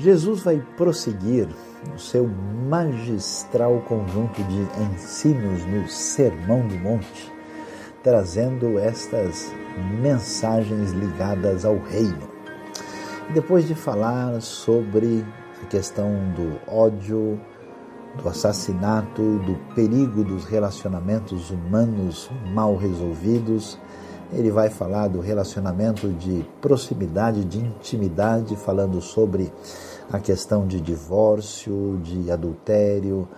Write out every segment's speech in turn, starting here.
Jesus vai prosseguir no seu magistral conjunto de ensinos no Sermão do Monte, trazendo estas mensagens ligadas ao reino. Depois de falar sobre a questão do ódio, do assassinato, do perigo dos relacionamentos humanos mal resolvidos, ele vai falar do relacionamento de proximidade, de intimidade, falando sobre a questão de divórcio, de adultério,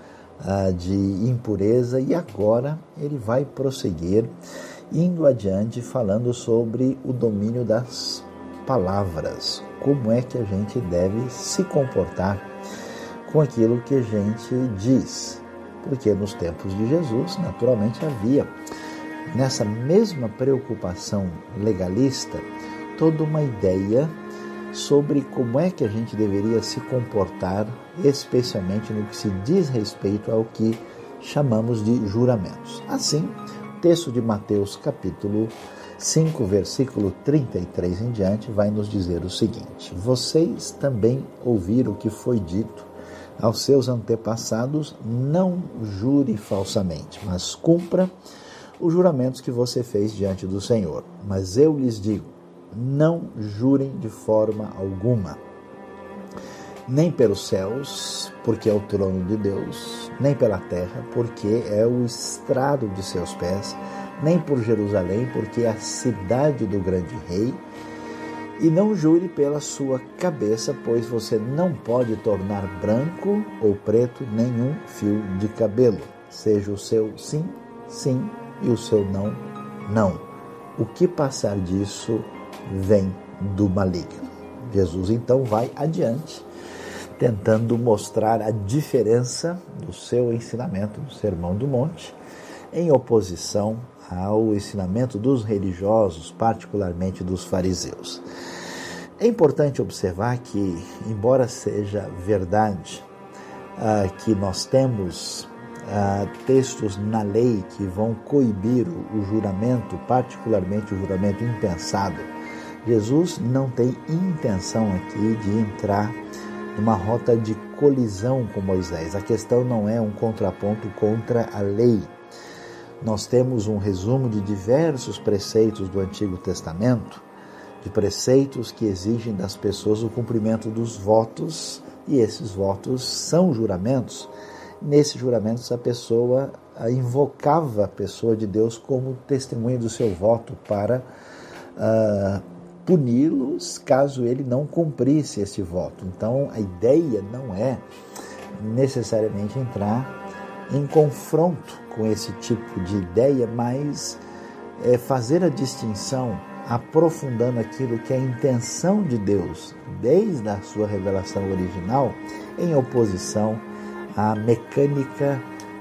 ah, de impureza, e agora ele vai prosseguir, indo adiante, falando sobre o domínio das palavras, como é que a gente deve se comportar com aquilo que a gente diz. Porque nos tempos de Jesus, naturalmente, havia nessa mesma preocupação legalista toda uma ideia sobre como é que a gente deveria se comportar, especialmente no que se diz respeito ao que chamamos de juramentos. Assim, texto de Mateus, capítulo 5, versículo 33 em diante, vai nos dizer o seguinte: Vocês também ouviram o que foi dito aos seus antepassados: não jure falsamente, mas cumpra os juramentos que você fez diante do Senhor. Mas eu lhes digo: não jurem de forma alguma, nem pelos céus, porque é o trono de Deus, nem pela terra, porque é o estrado de seus pés, nem por Jerusalém, porque é a cidade do grande rei. E não jure pela sua cabeça, pois você não pode tornar branco ou preto nenhum fio de cabelo. Seja o seu sim, sim, e o seu não, não. O que passar disso vem do maligno. Jesus então vai adiante, tentando mostrar a diferença do seu ensinamento no Sermão do Monte, em oposição ao ensinamento dos religiosos, particularmente dos fariseus. É importante observar que, embora seja verdade ah, que nós temos textos na lei que vão coibir o, o juramento, particularmente o juramento impensado, Jesus não tem intenção aqui de entrar numa rota de colisão com Moisés. A questão não é um contraponto contra a lei. Nós temos um resumo de diversos preceitos do Antigo Testamento, de preceitos que exigem das pessoas o cumprimento dos votos, e esses votos são juramentos. Nesses juramentos, a pessoa invocava a pessoa de Deus como testemunha do seu voto para uh, puni-los caso ele não cumprisse esse voto. Então a ideia não é necessariamente entrar em confronto com esse tipo de ideia, mas é fazer a distinção, aprofundando aquilo que é a intenção de Deus desde a sua revelação original, em oposição à mecânica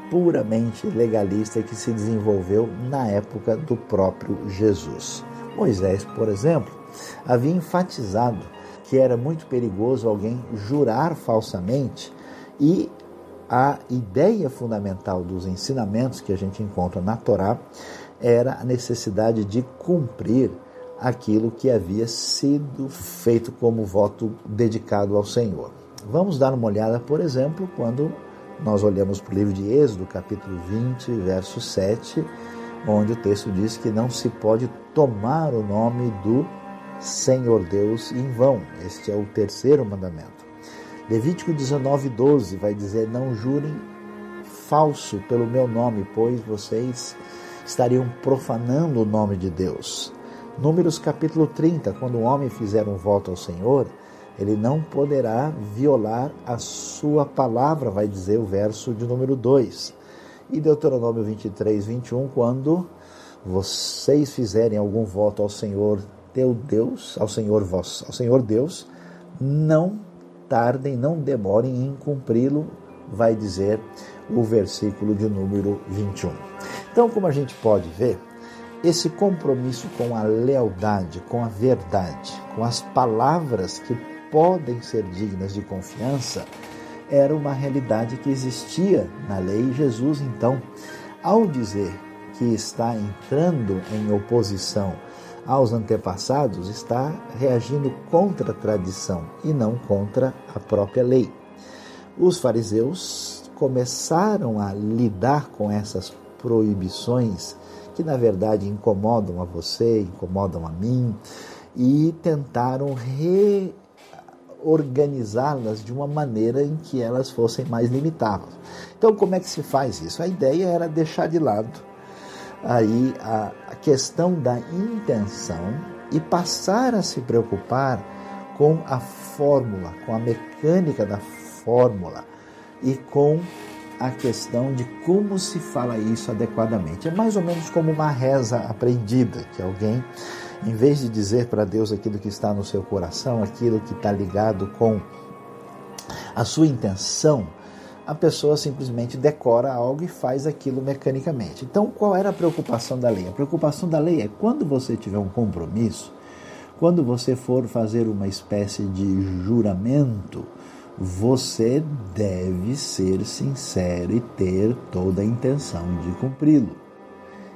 puramente legalista que se desenvolveu na época do próprio Jesus. Moisés, por exemplo, havia enfatizado que era muito perigoso alguém jurar falsamente e a ideia fundamental dos ensinamentos que a gente encontra na Torá era a necessidade de cumprir aquilo que havia sido feito como voto dedicado ao Senhor. Vamos dar uma olhada, por exemplo, quando nós olhamos para o livro de Êxodo, capítulo 20, verso 7, onde o texto diz que não se pode tomar o nome do Senhor Deus em vão. Este é o terceiro mandamento. Levítico 19, 12 vai dizer: Não jurem falso pelo meu nome, pois vocês estariam profanando o nome de Deus. Números capítulo 30, quando o homem fizer um voto ao Senhor, ele não poderá violar a sua palavra, vai dizer o verso de número 2. E Deuteronômio 23, 21, quando vocês fizerem algum voto ao Senhor teu Deus, ao Senhor vós, ao Senhor Deus, não tardem, não demorem em cumpri-lo, vai dizer o versículo de número 21. Então, como a gente pode ver, esse compromisso com a lealdade, com a verdade, com as palavras que podem ser dignas de confiança, era uma realidade que existia na lei. Jesus, então, ao dizer que está entrando em oposição aos antepassados, está reagindo contra a tradição e não contra a própria lei. Os fariseus começaram a lidar com essas proibições que na verdade incomodam a você, incomodam a mim, e tentaram reorganizá-las de uma maneira em que elas fossem mais limitadas. Então, como é que se faz isso? A ideia era deixar de lado aí a, a questão da intenção e passar a se preocupar com a fórmula, com a mecânica da fórmula e com a questão de como se fala isso adequadamente. É mais ou menos como uma reza aprendida, que alguém, em vez de dizer para Deus aquilo que está no seu coração, aquilo que está ligado com a sua intenção, a pessoa simplesmente decora algo e faz aquilo mecanicamente. Então, qual era a preocupação da lei? A preocupação da lei é quando você tiver um compromisso, quando você for fazer uma espécie de juramento, você deve ser sincero e ter toda a intenção de cumpri-lo.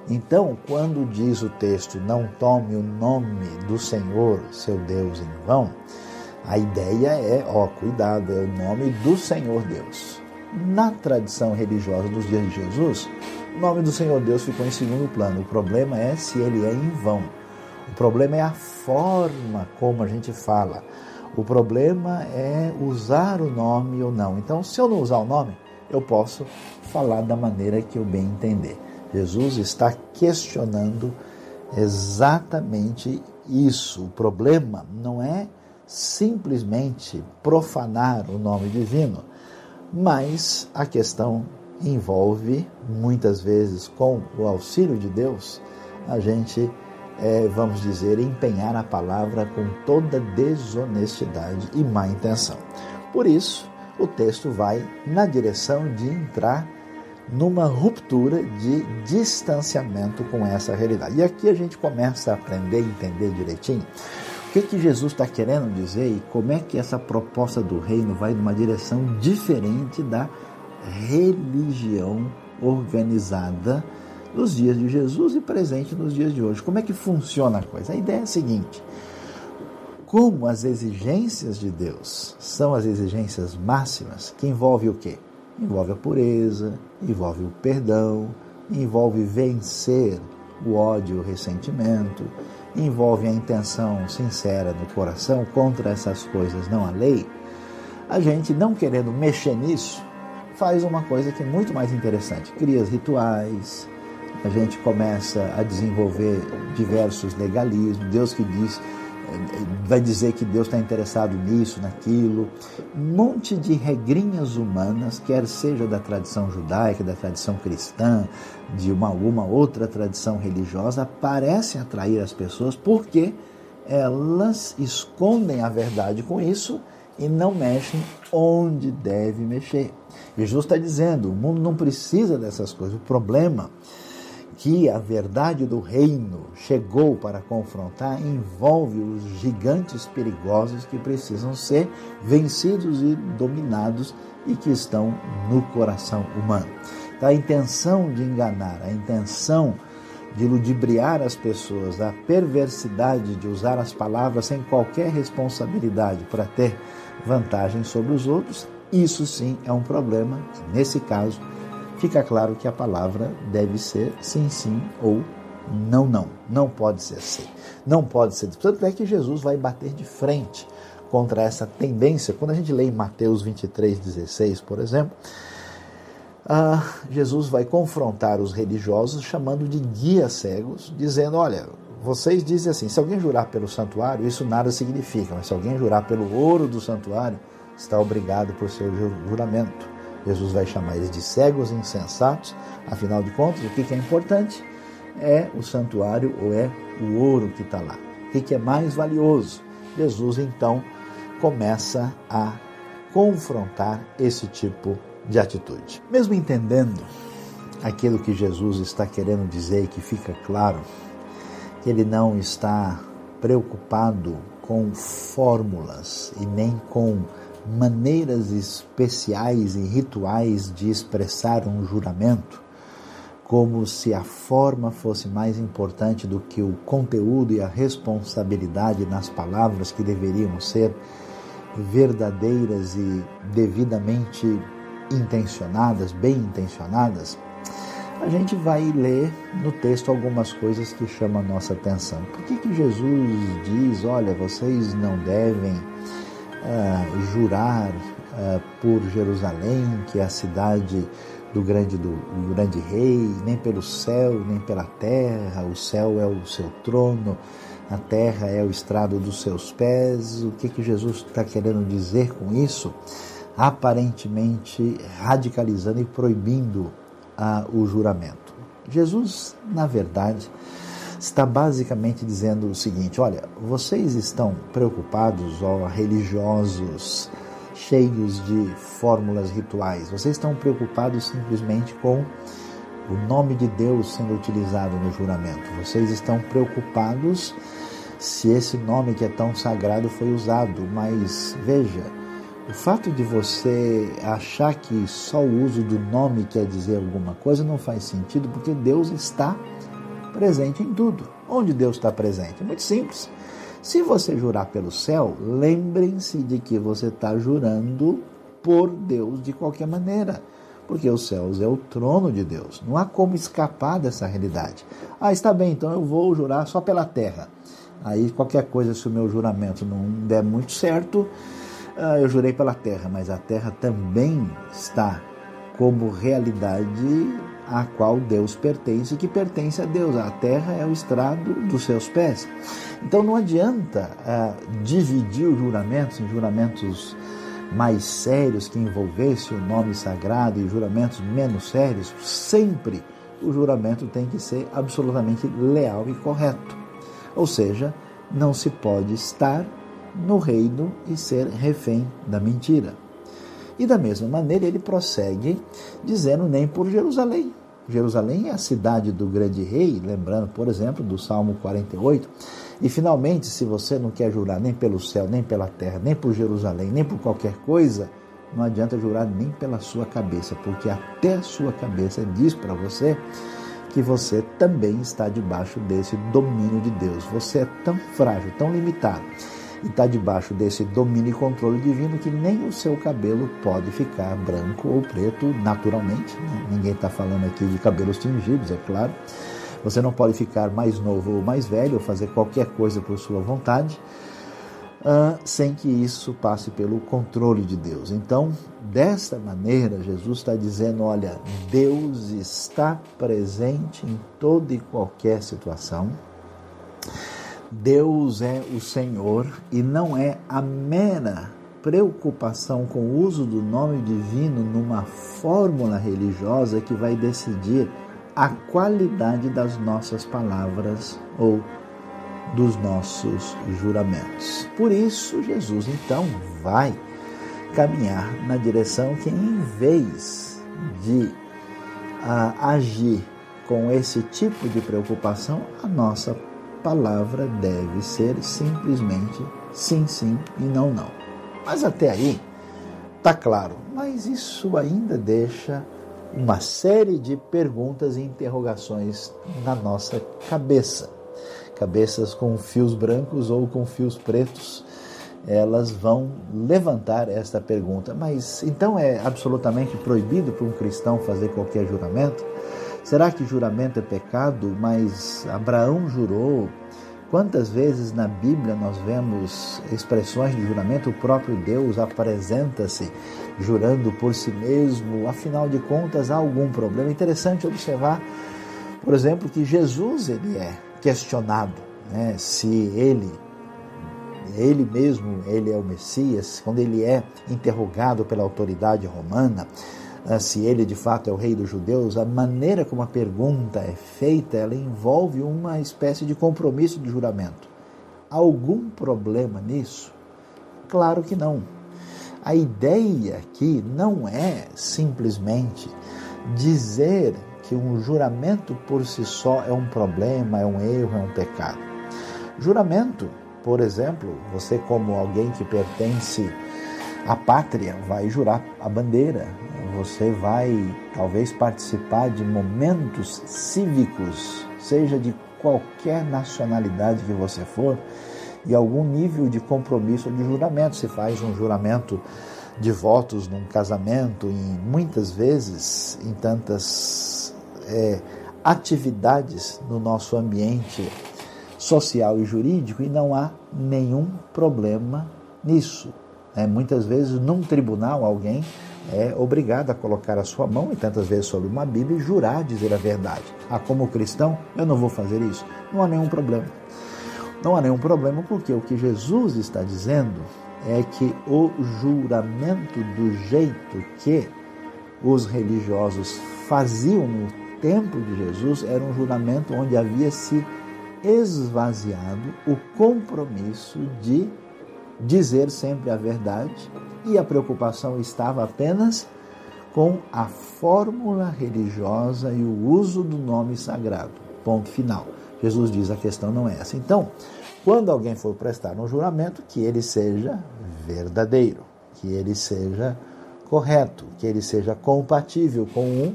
Então, quando diz o texto, não tome o nome do Senhor, seu Deus, em vão, a ideia é, ó, cuidado, é o nome do Senhor Deus. Na tradição religiosa dos dias de Jesus, o nome do Senhor Deus ficou em segundo plano. O problema é se ele é em vão. O problema é a forma como a gente fala. O problema é usar o nome ou não. Então, se eu não usar o nome, eu posso falar da maneira que eu bem entender. Jesus está questionando exatamente isso. O problema não é simplesmente profanar o nome divino, mas a questão envolve, muitas vezes, com o auxílio de Deus, a gente é, vamos dizer, empenhar a palavra com toda desonestidade e má intenção. Por isso, o texto vai na direção de entrar numa ruptura de distanciamento com essa realidade. E aqui a gente começa a aprender e entender direitinho o que, que Jesus está querendo dizer e como é que essa proposta do reino vai numa direção diferente da religião organizada nos dias de Jesus e presente nos dias de hoje. Como é que funciona a coisa? A ideia é a seguinte: como as exigências de Deus são as exigências máximas, que envolve o quê? Envolve a pureza, envolve o perdão, envolve vencer o ódio, o ressentimento, envolve a intenção sincera no coração contra essas coisas, não a lei. A gente, não querendo mexer nisso, faz uma coisa que é muito mais interessante: cria rituais, a gente começa a desenvolver diversos legalismos, Deus que diz, vai dizer que Deus está interessado nisso, naquilo, um monte de regrinhas humanas, quer seja da tradição judaica, da tradição cristã, de uma, uma outra tradição religiosa, parecem atrair as pessoas porque elas escondem a verdade com isso e não mexem onde deve mexer. Jesus está dizendo: o mundo não precisa dessas coisas. O problema que a verdade do reino chegou para confrontar envolve os gigantes perigosos que precisam ser vencidos e dominados e que estão no coração humano. Então, a intenção de enganar, a intenção de ludibriar as pessoas, a perversidade de usar as palavras sem qualquer responsabilidade para ter vantagem sobre os outros, isso sim é um problema nesse caso, fica claro que a palavra deve ser sim, sim ou não, não. Não pode ser sim. Não pode ser. Tanto é que Jesus vai bater de frente contra essa tendência. Quando a gente lê em Mateus 23, 16, por exemplo, ah, Jesus vai confrontar os religiosos chamando de guias cegos, dizendo: olha, vocês dizem assim, se alguém jurar pelo santuário, isso nada significa, mas se alguém jurar pelo ouro do santuário, está obrigado por seu juramento. Jesus vai chamar eles de cegos insensatos. Afinal de contas, o que é importante é o santuário ou é o ouro que está lá. O que é mais valioso? Jesus então começa a confrontar esse tipo de atitude. Mesmo entendendo aquilo que Jesus está querendo dizer e que fica claro que ele não está preocupado com fórmulas e nem com maneiras especiais e rituais de expressar um juramento, como se a forma fosse mais importante do que o conteúdo e a responsabilidade nas palavras que deveriam ser verdadeiras e devidamente intencionadas, bem intencionadas, a gente vai ler no texto algumas coisas que chamam a nossa atenção. Por que, que Jesus diz: olha, vocês não devem uh, jurar uh, por Jerusalém, que é a cidade do grande, do, do grande rei, nem pelo céu, nem pela terra, o céu é o seu trono, a terra é o estrado dos seus pés. O que, que Jesus está querendo dizer com isso? Aparentemente radicalizando e proibindo ah, o juramento. Jesus, na verdade, está basicamente dizendo o seguinte: olha, vocês estão preocupados, ó religiosos, cheios de fórmulas rituais, vocês estão preocupados simplesmente com o nome de Deus sendo utilizado no juramento. Vocês estão preocupados se esse nome que é tão sagrado foi usado, mas veja, o fato de você achar que só o uso do nome quer dizer alguma coisa não faz sentido, porque Deus está presente em tudo. Onde Deus está presente? Muito simples. Se você jurar pelo céu, lembrem-se de que você está jurando por Deus de qualquer maneira, porque os céus é o trono de Deus. Não há como escapar dessa realidade. Ah, está bem, então eu vou jurar só pela terra. Aí qualquer coisa, se o meu juramento não der muito certo, ah, eu jurei pela terra, mas a terra também está como realidade a qual Deus pertence, que pertence a Deus. A terra é o estrado dos seus pés. Então não adianta uh, dividir os juramentos em juramentos mais sérios que envolvessem o nome sagrado e juramentos menos sérios. Sempre o juramento tem que ser absolutamente leal e correto. Ou seja, não se pode estar no reino e ser refém da mentira. E da mesma maneira ele prossegue dizendo nem por Jerusalém. Jerusalém é a cidade do grande rei, lembrando, por exemplo, do Salmo 48. E finalmente, se você não quer jurar nem pelo céu, nem pela terra, nem por Jerusalém, nem por qualquer coisa, não adianta jurar nem pela sua cabeça, porque até a sua cabeça diz para você que você também está debaixo desse domínio de Deus. Você é tão frágil, tão limitado e está debaixo desse domínio e controle divino que nem o seu cabelo pode ficar branco ou preto naturalmente. Né? Ninguém está falando aqui de cabelos tingidos, é claro. Você não pode ficar mais novo ou mais velho ou fazer qualquer coisa por sua vontade. Uh, sem que isso passe pelo controle de Deus. Então, desta maneira, Jesus está dizendo: olha, Deus está presente em toda e qualquer situação. Deus é o Senhor e não é a mera preocupação com o uso do nome divino numa fórmula religiosa que vai decidir a qualidade das nossas palavras ou dos nossos juramentos. Por isso, Jesus então vai caminhar na direção que, em vez de uh, agir com esse tipo de preocupação, a nossa palavra deve ser simplesmente sim, sim e não, não. Mas até aí está claro, mas isso ainda deixa uma série de perguntas e interrogações na nossa cabeça. Cabeças com fios brancos ou com fios pretos, elas vão levantar esta pergunta. Mas então é absolutamente proibido para um cristão fazer qualquer juramento? Será que juramento é pecado? Mas Abraão jurou. Quantas vezes na Bíblia nós vemos expressões de juramento? O próprio Deus apresenta-se jurando por si mesmo. Afinal de contas, há algum problema? Interessante observar, por exemplo, que Jesus ele é questionado, né? se ele ele mesmo ele é o Messias, quando ele é interrogado pela autoridade romana, se ele de fato é o rei dos judeus, a maneira como a pergunta é feita, ela envolve uma espécie de compromisso de juramento. Algum problema nisso? Claro que não. A ideia aqui não é simplesmente dizer que um juramento por si só é um problema, é um erro, é um pecado. Juramento, por exemplo, você como alguém que pertence à pátria vai jurar a bandeira, você vai talvez participar de momentos cívicos, seja de qualquer nacionalidade que você for, e algum nível de compromisso de juramento. Se faz um juramento de votos num casamento, e muitas vezes em tantas é, atividades no nosso ambiente social e jurídico, e não há nenhum problema nisso. É, muitas vezes, num tribunal, alguém é obrigado a colocar a sua mão, e tantas vezes sobre uma Bíblia, e jurar dizer a verdade. Ah, como cristão, eu não vou fazer isso. Não há nenhum problema. Não há nenhum problema, porque o que Jesus está dizendo é que o juramento do jeito que os religiosos faziam no tempo de Jesus era um juramento onde havia se esvaziado o compromisso de dizer sempre a verdade e a preocupação estava apenas com a fórmula religiosa e o uso do nome sagrado. Ponto final. Jesus diz a questão não é essa. Então, quando alguém for prestar um juramento, que ele seja verdadeiro, que ele seja correto, que ele seja compatível com um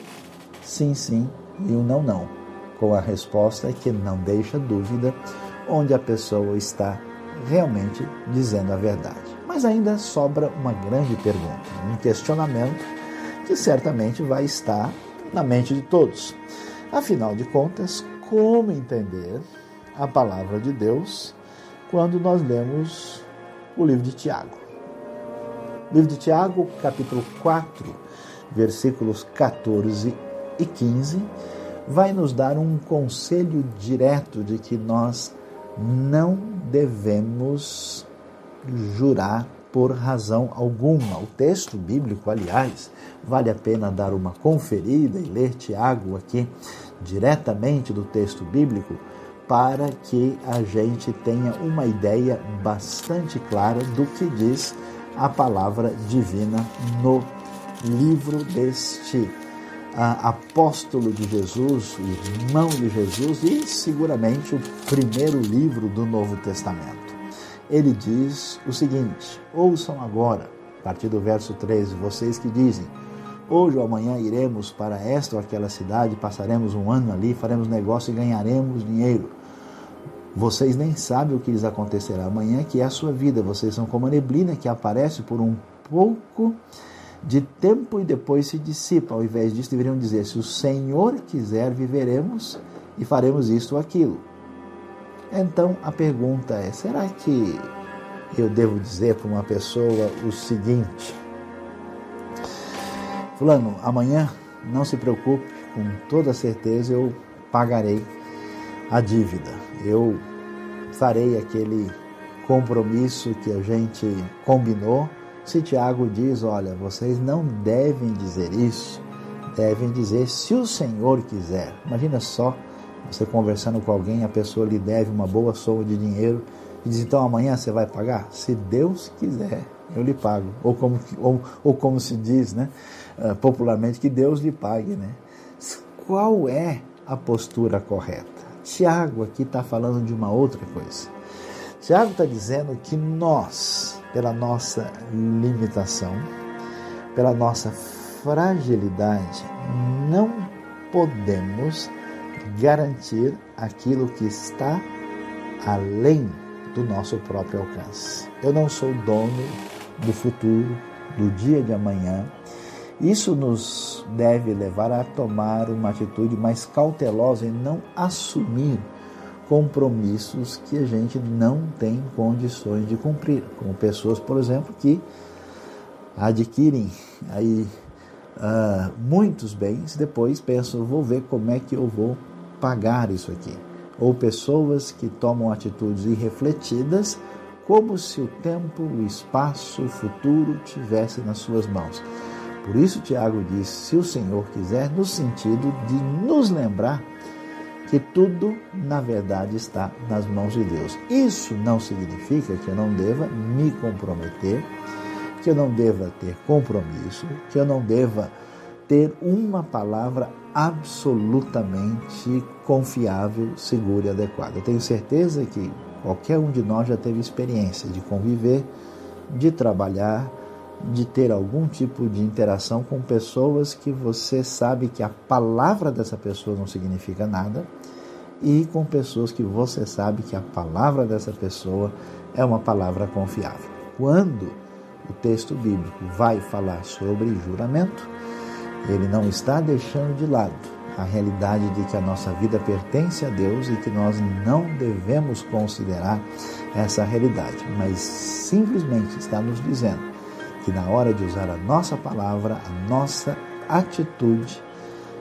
sim, sim e um não, não. Com a resposta que não deixa dúvida onde a pessoa está realmente dizendo a verdade. Mas ainda sobra uma grande pergunta, um questionamento que certamente vai estar na mente de todos. Afinal de contas, como entender a palavra de Deus quando nós lemos o livro de Tiago? Livro de Tiago, capítulo 4, versículos 14 e 15, vai nos dar um conselho direto de que nós não devemos jurar por razão alguma. O texto bíblico, aliás, vale a pena dar uma conferida e ler Tiago aqui diretamente do texto bíblico para que a gente tenha uma ideia bastante clara do que diz a palavra divina no livro deste apóstolo de Jesus, irmão de Jesus e seguramente o primeiro livro do Novo Testamento. Ele diz o seguinte: Ouçam agora, a partir do verso 13, vocês que dizem: Hoje ou amanhã iremos para esta ou aquela cidade, passaremos um ano ali, faremos negócio e ganharemos dinheiro. Vocês nem sabem o que lhes acontecerá amanhã, que é a sua vida. Vocês são como a neblina que aparece por um pouco de tempo e depois se dissipa. Ao invés disso, deveriam dizer: se o Senhor quiser, viveremos e faremos isto ou aquilo. Então a pergunta é: será que eu devo dizer para uma pessoa o seguinte? Fulano, amanhã não se preocupe, com toda certeza eu pagarei a dívida. Eu farei aquele compromisso que a gente combinou se Tiago diz, olha, vocês não devem dizer isso, devem dizer se o Senhor quiser. Imagina só você conversando com alguém, a pessoa lhe deve uma boa soma de dinheiro e diz, então amanhã você vai pagar? Se Deus quiser, eu lhe pago. Ou como, ou, ou como se diz né, uh, popularmente, que Deus lhe pague. Né? Qual é a postura correta? Tiago aqui está falando de uma outra coisa. Tiago está dizendo que nós, pela nossa limitação, pela nossa fragilidade, não podemos garantir aquilo que está além do nosso próprio alcance. Eu não sou dono do futuro, do dia de amanhã. Isso nos deve levar a tomar uma atitude mais cautelosa e não assumir compromissos que a gente não tem condições de cumprir, como pessoas, por exemplo, que adquirem aí uh, muitos bens, depois pensam, vou ver como é que eu vou pagar isso aqui. Ou pessoas que tomam atitudes irrefletidas, como se o tempo, o espaço, o futuro tivesse nas suas mãos. Por isso, Tiago diz: se o Senhor quiser, no sentido de nos lembrar que tudo, na verdade, está nas mãos de Deus. Isso não significa que eu não deva me comprometer, que eu não deva ter compromisso, que eu não deva ter uma palavra absolutamente confiável, segura e adequada. Eu tenho certeza que qualquer um de nós já teve experiência de conviver, de trabalhar, de ter algum tipo de interação com pessoas que você sabe que a palavra dessa pessoa não significa nada e com pessoas que você sabe que a palavra dessa pessoa é uma palavra confiável. Quando o texto bíblico vai falar sobre juramento, ele não está deixando de lado a realidade de que a nossa vida pertence a Deus e que nós não devemos considerar essa realidade, mas simplesmente está nos dizendo que na hora de usar a nossa palavra, a nossa atitude,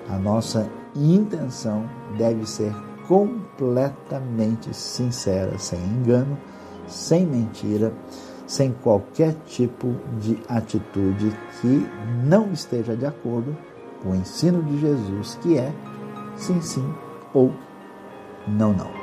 a nossa intenção deve ser completamente sincera, sem engano, sem mentira, sem qualquer tipo de atitude que não esteja de acordo com o ensino de Jesus, que é sim, sim ou não, não.